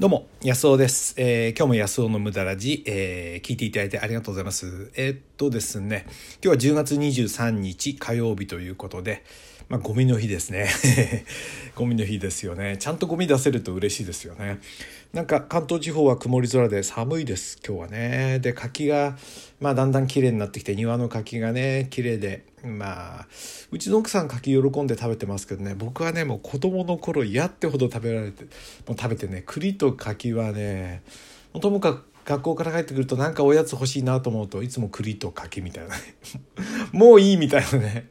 どうも、安尾です。えー、今日も安尾の無駄ラジ、えー、聞いていただいてありがとうございます。えー、っとですね、今日は10月23日火曜日ということで、まあ、ゴミの日ですね。ゴミの日ですよね。ちゃんとゴミ出せると嬉しいですよね。なんか関東地方は曇り空で寒いです、今日はね。で、柿が、まあ、だんだん綺麗になってきて、庭の柿がね、綺麗で、まあうちの奥さん柿喜んで食べてますけどね僕はねもう子供の頃嫌ってほど食べられてもう食べてね栗と柿はねともかく学校から帰ってくるとなんかおやつ欲しいなと思うといつも栗と柿みたいな もういいみたいなね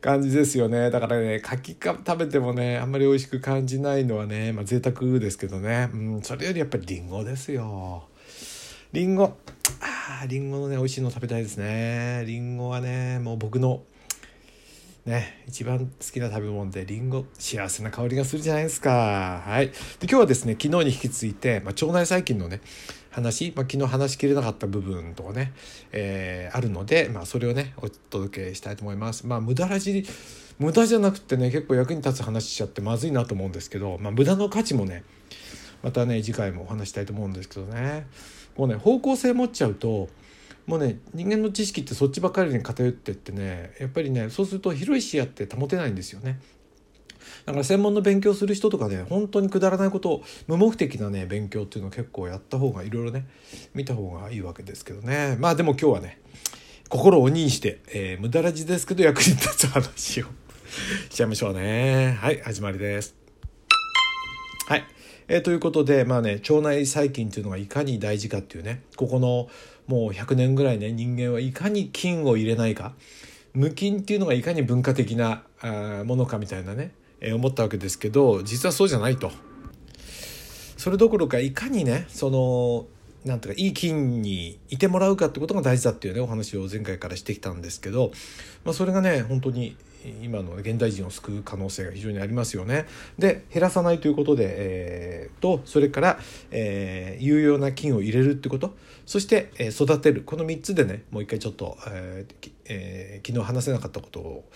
感じですよね。だからね柿か食べてもねあんまり美味しく感じないのはねまあ贅沢ですけどね、うん、それよりやっぱりりんごですよ。りんごありんごのね美味しいの食べたいですね。りんごはねもう僕のね一番好きな食べ物でりんご幸せな香りがするじゃないですか。はい。で今日はですね昨日に引き続いて、まあ、腸内細菌のね話、まあ、昨日話しきれなかった部分とかね、えー、あるので、まあ、それをねお届けしたいと思います。まあ無駄らじ無駄じゃなくてね結構役に立つ話しちゃってまずいなと思うんですけど、まあ、無駄の価値もねまたね次回もお話したいと思うんですけどね。もうね方向性持っちゃうともうね人間の知識ってそっちばっかりに偏ってってねやっぱりねそうすると広い視野って保てないんですよね。だから専門の勉強する人とかね本当にくだらないことを無目的なね勉強っていうのを結構やった方がいろいろね見た方がいいわけですけどね。まあでも今日はね心を鬼にして、えー、無駄らじですけど役に立つ話をしちゃいましょうね。はい始まりです。はい。えー、ということでまあね腸内細菌っていうのがいかに大事かっていうねここのもう100年ぐらいね人間はいかに菌を入れないか無菌っていうのがいかに文化的なあものかみたいなね、えー、思ったわけですけど実はそうじゃないと。それどころかいかにねそのなんとかいい菌にいてもらうかってことが大事だっていうねお話を前回からしてきたんですけど、まあ、それがね本当に今の現代人を救う可能性が非常にありますよね。で減らさないということで、えー、とそれから、えー、有用な菌を入れるってことそして、えー、育てるこの3つでねもう一回ちょっと、えーえー、昨日話せなかったことを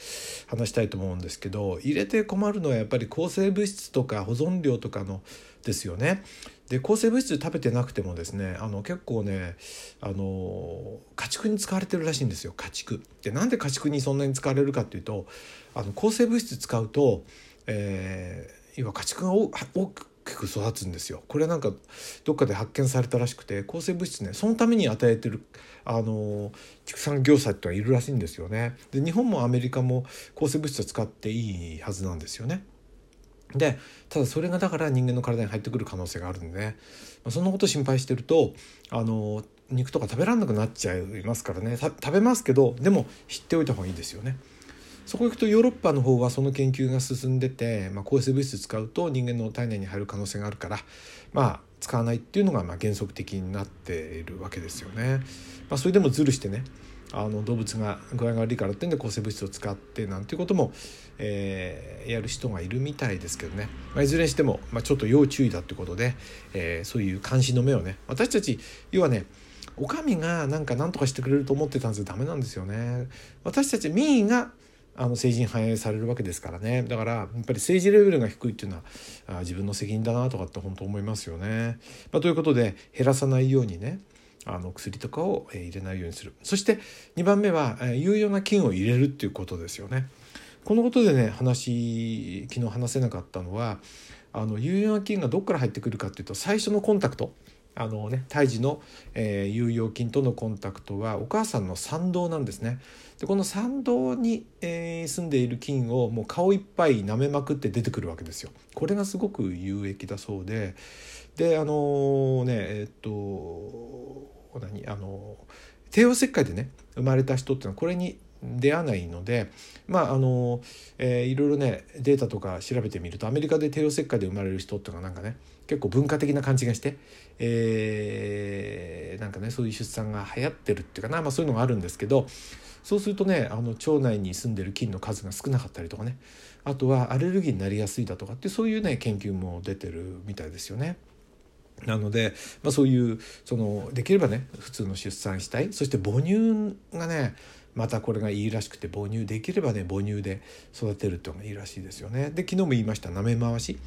話したいと思うんですけど入れて困るのはやっぱり抗生物質とか保存料とかのですよね。で抗生物質食べてなくてもですねあの結構ねあの家畜に使われてるらしいんですよ家畜。でなんで家畜にそんなに使われるかっていうとあの抗生物質使うと、えー、要は家畜が大きく育つんですよ。これなんかどっかで発見されたらしくて抗生物質ねそのために与えてるあの畜産業者ってのはいるらしいんですよね。で日本もアメリカも抗生物質を使っていいはずなんですよね。でただそれがだから人間の体に入ってくる可能性があるんでね、ま、そんなこと心配してるとあの肉とか食べられなくなっちゃいますからね食べますけどでも知っておいた方がいいですよね。そこ行くとヨーロッパの方はその研究が進んでて、まあ、抗生物質使うと人間の体内に入る可能性があるからまあ使わないっていうのがまあ原則的になっているわけですよね。まあ、それでもズルしてねあの動物が具合が悪いからってんで抗生物質を使ってなんていうことも、えー、やる人がいるみたいですけどね、まあ、いずれにしても、まあ、ちょっと要注意だってことで、えー、そういう監視の目をね私たち要はねお上がなんか何とかしてくれると思ってたんですけどダメなんですよね。私たち民意があの政治に反映されるわけですからねだからやっぱり政治レベルが低いっていうのはあ自分の責任だなとかって本当思いますよね。まあ、ということで減らさないようにねあの薬とかを入れないようにするそして2番目は有用な菌を入れるっていうことですよね。このことでね話昨日話せなかったのはあの有用な菌がどこから入ってくるかっていうと最初のコンタクトあのね胎児の、えー、有用菌とのコンタクトはお母さんの産道なんですね。でこの産道に、えー、住んでいる菌をもう顔いっぱい舐めまくって出てくるわけですよ。これがすごく有益だそうでであのー、ねえっと何あの帝王切開でね生まれた人っていうのはこれに出会わないのでまああの、えー、いろいろねデータとか調べてみるとアメリカで帝王切開で生まれる人っていうのはなんかね結構文化的な感じがして、えー、なんかねそういう出産が流行ってるっていうかな、まあ、そういうのがあるんですけどそうするとねあの腸内に住んでる菌の数が少なかったりとかねあとはアレルギーになりやすいだとかってそういうね研究も出てるみたいですよね。なので、まあ、そういうそのできればね普通の出産したい。そして母乳がねまたこれがいいらしくて母乳できればね母乳で育てるっていうのがいいらしいですよね。で昨日も言いました舐め回し。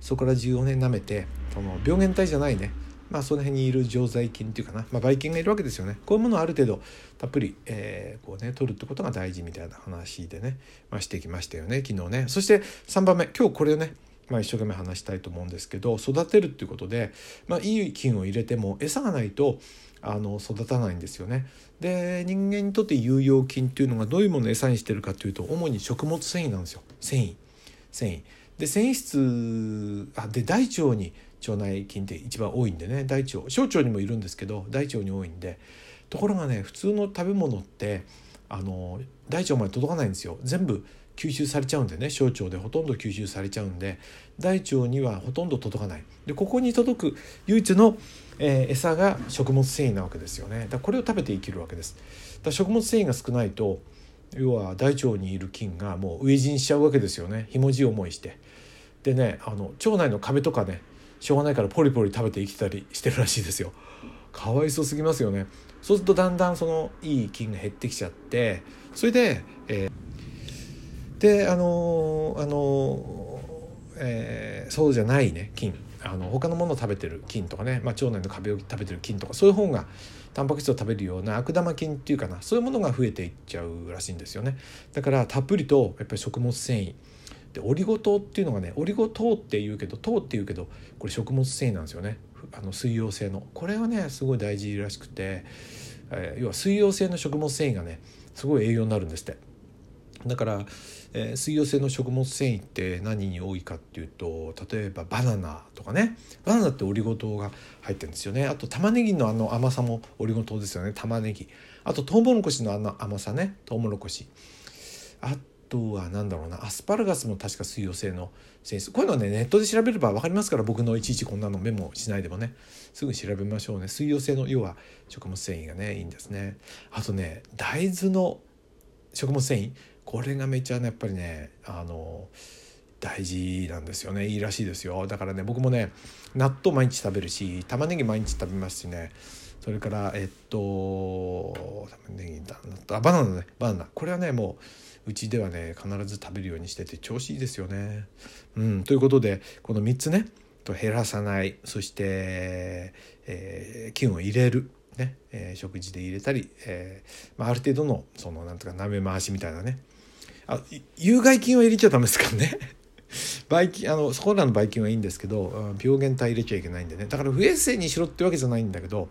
そこから14年舐めてその病原体じゃないね。まあその辺にいる常在菌っていうかな、まあ、ばい菌がいるわけですよね。こういうものをある程度たっぷり、えー、こうね取るってことが大事みたいな話でね、まあ、してきましたよね昨日ね。そして3番目。今日これをねまあ、一生懸命話したいと思うんですけど育てるっていうことで、まあ、いい菌を入れても餌がないとあの育たないんですよね。で人間にとって有用菌っていうのがどういうものを餌にしてるかというと主に食物繊維なんですよ。繊維。繊維。で繊維質あで大腸に腸内菌って一番多いんでね。大腸。小腸にもいるんですけど大腸に多いんで。ところがね普通の食べ物ってあの大腸まで届かないんですよ。全部吸収されちゃうんでね。小腸でほとんど吸収されちゃうんで。大腸にはほとんど届かない。でここに届く唯一の、えー、餌が食物繊維なわけですよね。だこれを食べて生きるわけです。だ食物繊維が少ないと要は大腸にいる菌がもう飢え死にしちゃうわけですよね。ひもじい思いして。でねあの腸内の壁とかねしょうがないからポリポリ食べて生きたりしてるらしいですよ。かわいそうすぎますよね。そうするとだんだんそのいい菌が減ってきちゃってそれで、えーであのあの、えー、そうじゃないね菌あの他のものを食べてる菌とかね、まあ、腸内の壁を食べてる菌とかそういう方がタンパク質を食べるような悪玉菌っていうかなそういうものが増えていっちゃうらしいんですよね。だからたっぷりとやっぱり食物繊維。でオリゴ糖っていうのがねオリゴ糖っていうけど糖っていうけどこれ食物繊維なんですよね。あの水溶性の。これはねすごい大事らしくて、えー、要は水溶性の食物繊維がねすごい栄養になるんですって。だから、えー、水溶性の食物繊維って何に多いかっていうと例えばバナナとかね。バナナってオリゴ糖が入ってるんですよね。あと玉ねぎのあの甘さもオリゴ糖ですよね。玉ねぎ。あとトウモロコシのあの甘さね。トウモロコシ。あとは何だろうなアスパラガスも確か水溶性の繊維こういうのはねネットで調べれば分かりますから僕のいちいちこんなのメモしないでもねすぐ調べましょうね。水溶性の要は食物繊維がねいいんですね。あとね大豆の食物繊維。これがめちゃねやっぱりねあの大事なんですよね。いいらしいですよ。だからね僕もね納豆毎日食べるし玉ねぎ毎日食べますしね。それからえっとバナナねバナナ。これはねもううちではね必ず食べるようにしてて調子いいですよね。うん、ということでこの3つね減らさないそして、えー、菌を入れるね、えー、食事で入れたり、えーまあ、ある程度のそのなんとか鍋回しみたいなね。あ有害菌は入れちゃダメですからね。ばい菌あのそこらのばい菌はいいんですけど病原体入れちゃいけないんでね。だから不衛生にしろってわけじゃないんだけど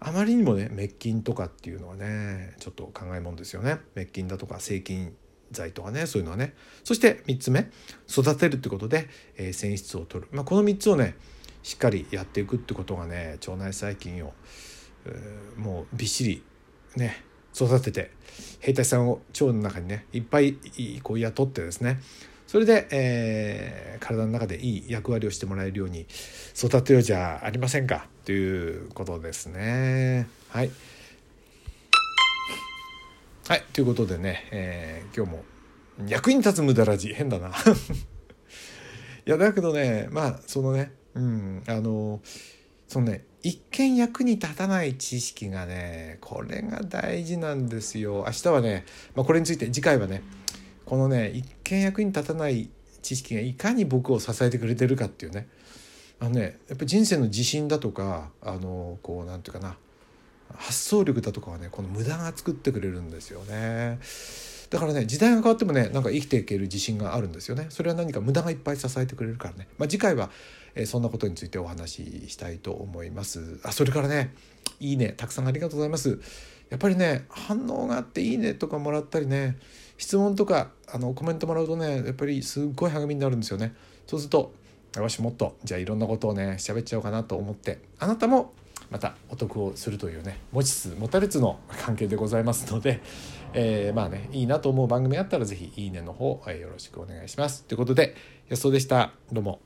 あまりにもね滅菌とかっていうのはねちょっと考えもんですよね。滅菌だとか生菌剤とかねそういうのはね。そして3つ目育てるってことで、えー、繊維質を取る、まあ、この3つをねしっかりやっていくってことがね腸内細菌を、えー、もうびっしりね育てて兵隊さんを腸の中にねいっぱいこう雇ってですねそれで、えー、体の中でいい役割をしてもらえるように育てようじゃありませんか？ということですね。はい。はい、ということでね、えー、今日も役に立つ無駄ラジ変だな。いやだけどねまあそのねうんあのそのね一見役に立たない知識がねこれが大事なんですよ明日はね、まあ、これについて次回はねこのね一見役に立たない知識がいかに僕を支えてくれてるかっていうね。あのねやっぱ人生の自信だとかあのこうなんていうかな。発想力だとかはねこの無駄が作ってくれるんですよね。だからね時代が変わってもねなんか生きていける自信があるんですよね。それは何か無駄がいっぱい支えてくれるからね、まあ、次回は、えー、そんなことについてお話ししたいと思います。あそれからねいいねたくさんありがとうございます。やっぱりね反応があっていいねとかもらったりね質問とかあのコメントもらうとねやっぱりすっごい励みになるんですよねそうするとよしもっとじゃあいろんなことをね喋っちゃおうかなと思ってあなたもまたお得をするというね持ちつ持たれつの関係でございますので、えー、まあねいいなと思う番組あったら是非いいねの方、え、よろしくお願いします。ということで安尾でしたどうも。